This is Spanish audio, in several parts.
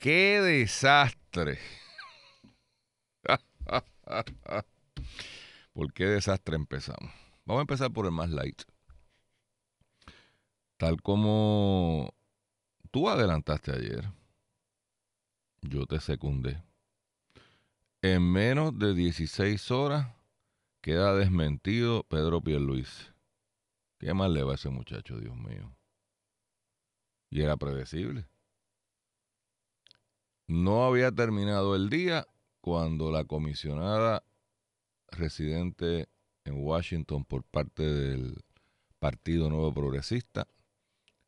¡Qué desastre! ¿Por qué desastre empezamos? Vamos a empezar por el más light. Tal como tú adelantaste ayer, yo te secundé. En menos de 16 horas queda desmentido Pedro Pierluis. ¿Qué más le va a ese muchacho, Dios mío? Y era predecible. No había terminado el día cuando la comisionada residente en Washington por parte del Partido Nuevo Progresista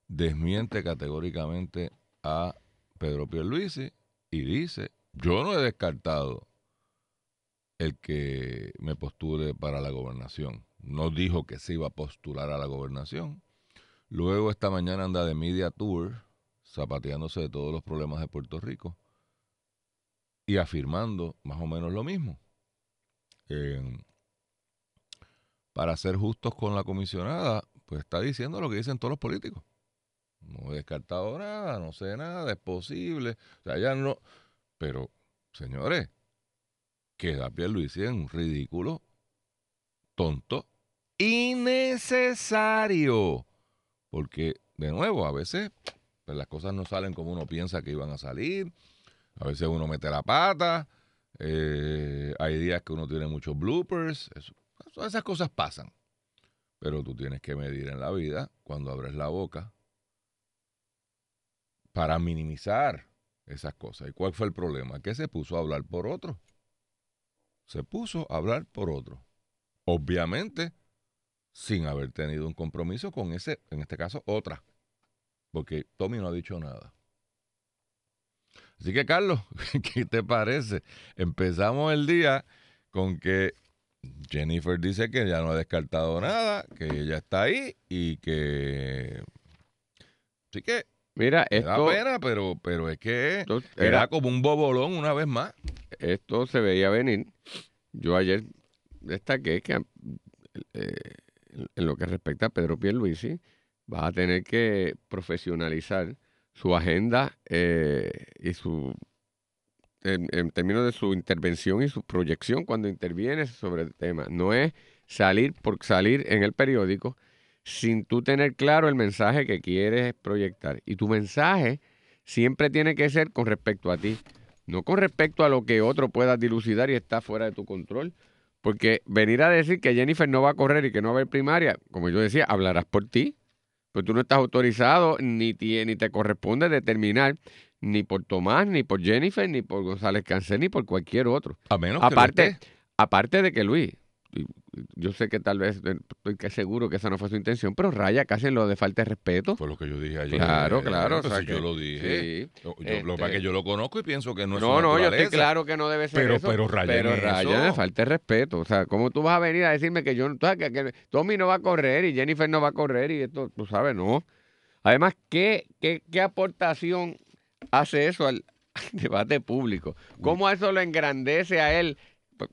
desmiente categóricamente a Pedro Pierluisi y dice, yo no he descartado el que me postule para la gobernación. No dijo que se iba a postular a la gobernación. Luego esta mañana anda de media tour, zapateándose de todos los problemas de Puerto Rico y afirmando más o menos lo mismo. para ser justos con la comisionada, pues está diciendo lo que dicen todos los políticos. No he descartado nada, no sé nada, es posible. O sea, ya no. Pero, señores, queda Pierluisi en un ridículo, tonto, innecesario. Porque, de nuevo, a veces pues, las cosas no salen como uno piensa que iban a salir. A veces uno mete la pata. Eh, hay días que uno tiene muchos bloopers. esas cosas pasan. Pero tú tienes que medir en la vida cuando abres la boca para minimizar esas cosas. ¿Y cuál fue el problema? Que se puso a hablar por otro. Se puso a hablar por otro. Obviamente, sin haber tenido un compromiso con ese, en este caso, otra. Porque Tommy no ha dicho nada. Así que, Carlos, ¿qué te parece? Empezamos el día con que Jennifer dice que ya no ha descartado nada, que ella está ahí y que... Así que Mira, esto. Da pena, pero, pero es que era, como un bobolón una vez más. Esto se veía venir. Yo ayer destaqué que eh, en lo que respecta a Pedro Pierluisi, va a tener que profesionalizar su agenda eh, y su. En, términos de su intervención y su proyección cuando interviene sobre el tema. No es salir por salir en el periódico sin tú tener claro el mensaje que quieres proyectar. Y tu mensaje siempre tiene que ser con respecto a ti, no con respecto a lo que otro pueda dilucidar y está fuera de tu control. Porque venir a decir que Jennifer no va a correr y que no va a haber primaria, como yo decía, hablarás por ti. Pues tú no estás autorizado ni, ni te corresponde determinar ni por Tomás, ni por Jennifer, ni por González Cáncer, ni por cualquier otro. A menos aparte, aparte de que Luis, yo sé que tal vez, eh, estoy seguro que esa no fue su intención, pero raya casi en lo de falta de respeto. Fue lo que yo dije ayer. Claro, claro. o sea, yo lo dije. Yo, lo que este yo lo conozco y pienso que no es No, no, yo estoy claro que no debe ser pero, eso. Pero raya Pero raya de falta de respeto. O sea, ¿cómo tú vas a venir a decirme que yo, que, que Tommy no va a correr y Jennifer no va a correr y esto, tú sabes, no. Además, ¿qué, qué, qué aportación hace eso al debate público? ¿Cómo eso lo engrandece a él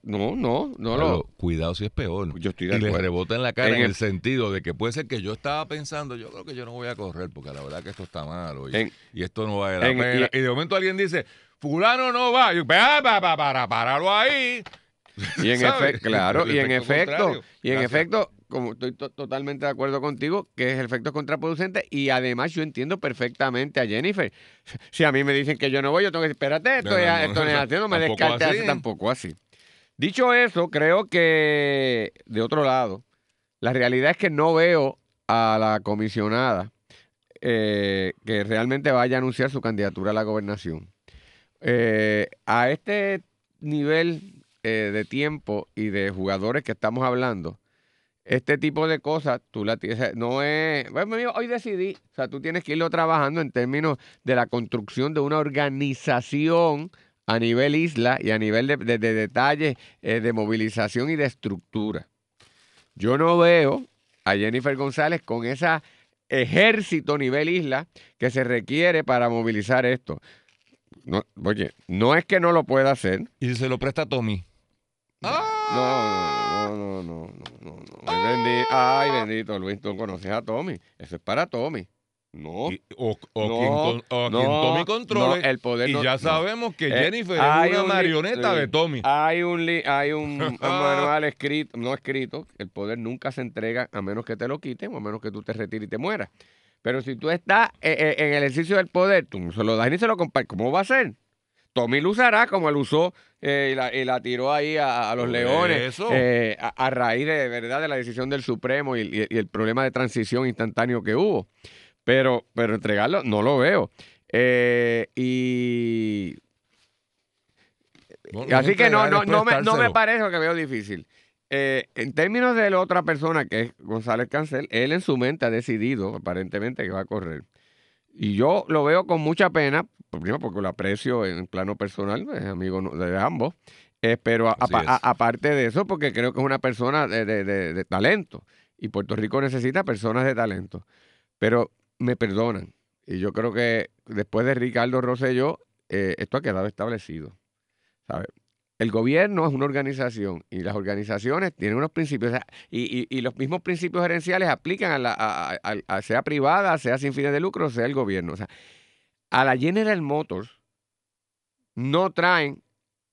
no, no, no lo. Cuidado si es peor. Yo estoy de y le rebota en la cara en, el, sentido de que puede ser que yo estaba pensando, yo creo que yo no voy a correr porque la verdad que esto está malo y, esto no vale la pena. Y, de momento alguien dice, fulano no va. Y yo, para, para, para, páralo ahí. Y en efecto, claro, y en efecto, y en efecto, como estoy totalmente de acuerdo contigo, que es el efecto contraproducente y además yo entiendo perfectamente a Jennifer. Si a mí me dicen que yo no voy, yo tengo que decir, espérate, esto, esto no es así, no me descarte tampoco así. Dicho eso, creo que, de otro lado, la realidad es que no veo a la comisionada eh, que realmente vaya a anunciar su candidatura a la gobernación. Eh, a este nivel eh, de tiempo y de jugadores que estamos hablando, este tipo de cosas, tú la tienes, no es, bueno, hoy decidí, o sea, tú tienes que irlo trabajando en términos de la construcción de una organización a nivel isla y a nivel de, de, detalles eh, de movilización y de estructura. Yo no veo a Jennifer González con ese ejército nivel isla que se requiere para movilizar esto. No, oye, no es que no lo pueda hacer. ¿Y se lo presta a Tommy? No, no, no, no, no, no. Ay, bendito, ay, bendito, Luis, tú conoces a Tommy. Eso es para Tommy. No. o, quien, Tommy controle. el poder y ya sabemos que eh, Jennifer es una marioneta de Tommy. Hay un, hay un, manual escrito, no escrito, el poder nunca se entrega a menos que te lo quiten o a menos que tú te retires y te mueras. Pero si tú estás eh, eh, en el ejercicio del poder, tú se lo das y se lo compartes. ¿Cómo va a ser? Tommy lo usará como él usó y, la, tiró ahí a, los leones a, raíz de, verdad de la decisión del Supremo y, el problema de transición instantáneo que hubo. Pero, pero entregarlo no lo veo. Eh, y. así que no, no, no, me, no me parece lo que veo difícil. Eh, en términos de la otra persona, que es González Cancel, él en su mente ha decidido, aparentemente, que va a correr. Y yo lo veo con mucha pena, primero porque lo aprecio en plano personal, es amigo de ambos, eh, pero aparte de eso, porque creo que es una persona de, de, talento. Y Puerto Rico necesita personas de talento. Pero me perdonan. Y yo creo que después de Ricardo Rosselló, eh, esto ha quedado establecido. ¿sabe? El gobierno es una organización y las organizaciones tienen unos principios y, los mismos principios gerenciales aplican a la, sea privada, sea sin fines de lucro, sea el gobierno. O sea, a la General Motors no traen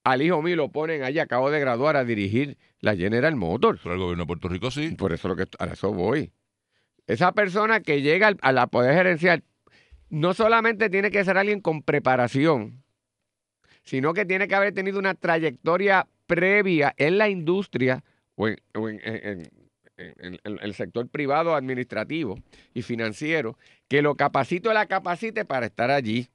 al hijo mío lo ponen allí, acabo de graduar a dirigir la General Motors. Pero el gobierno de Puerto Rico sí. Por eso lo que a eso voy. Esa persona que llega a la poder gerencial no solamente tiene que ser alguien con preparación, sino que tiene que haber tenido una trayectoria previa en la industria o en, el sector privado, administrativo y financiero, que lo capacite o la capacite para estar allí.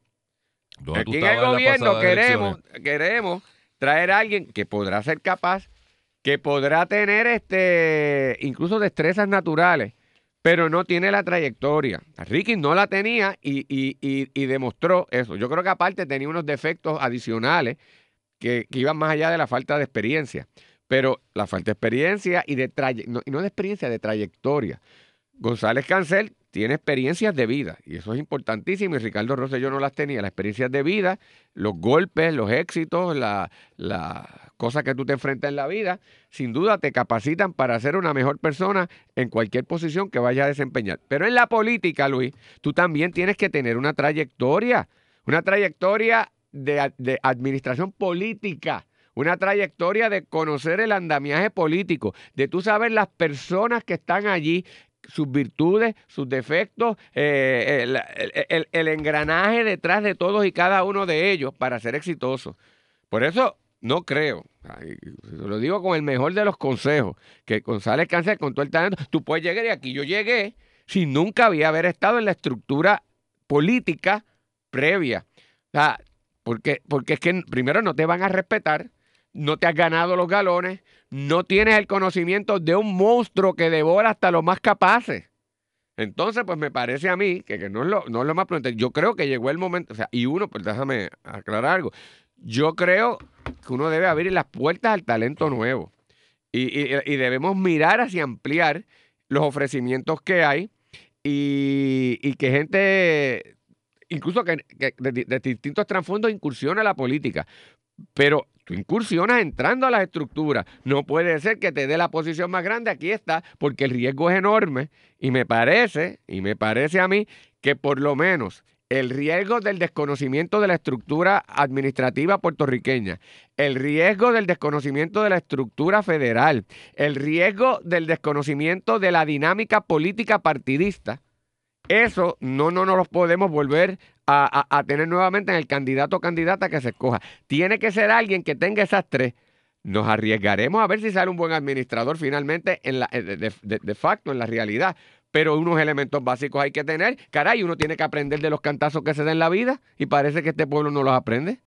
Aquí en el gobierno queremos, queremos traer a alguien que podrá ser capaz, que podrá tener este incluso destrezas naturales pero no tiene la trayectoria. Ricky no la tenía y, demostró eso. Yo creo que aparte tenía unos defectos adicionales que, iban más allá de la falta de experiencia. Pero la falta de experiencia y de no, y no de experiencia, de trayectoria. González Cancel tiene experiencias de vida y eso es importantísimo y Ricardo Rosselló no las tenía, las experiencias de vida, los golpes, los éxitos, las la cosas que tú te enfrentas en la vida, sin duda te capacitan para ser una mejor persona en cualquier posición que vayas a desempeñar. Pero en la política, Luis, tú también tienes que tener una trayectoria, una trayectoria de, de administración política una trayectoria de conocer el andamiaje político, de tú saber las personas que están allí, sus virtudes, sus defectos, eh, el, engranaje detrás de todos y cada uno de ellos para ser exitoso. Por eso no creo, lo digo con el mejor de los consejos, que González Cáncer con todo el talento, tú puedes llegar y aquí yo llegué sin nunca haber estado en la estructura política previa. O sea, porque, porque es que primero no te van a respetar, no te has ganado los galones, no tienes el conocimiento de un monstruo que devora hasta los más capaces. Entonces, pues me parece a mí que, no, es lo, no es lo más prudente. Yo creo que llegó el momento, o sea, y uno, pues déjame aclarar algo. Yo creo que uno debe abrir las puertas al talento nuevo. Y, debemos mirar hacia ampliar los ofrecimientos que hay y, que gente, incluso que, de, de, distintos trasfondos, incursione a la política. Pero tú incursionas entrando a las estructuras. No puede ser que te dé la posición más grande. Aquí está, porque el riesgo es enorme. Y me parece, y me parece a mí, que por lo menos el riesgo del desconocimiento de la estructura administrativa puertorriqueña, el riesgo del desconocimiento de la estructura federal, el riesgo del desconocimiento de la dinámica política partidista, eso no, no nos lo podemos volver a, tener nuevamente en el candidato o candidata que se escoja. Tiene que ser alguien que tenga esas tres. Nos arriesgaremos a ver si sale un buen administrador finalmente en la, eh, de, de facto, en la realidad. Pero unos elementos básicos hay que tener. Caray, uno tiene que aprender de los cantazos que se da en la vida y parece que este pueblo no los aprende.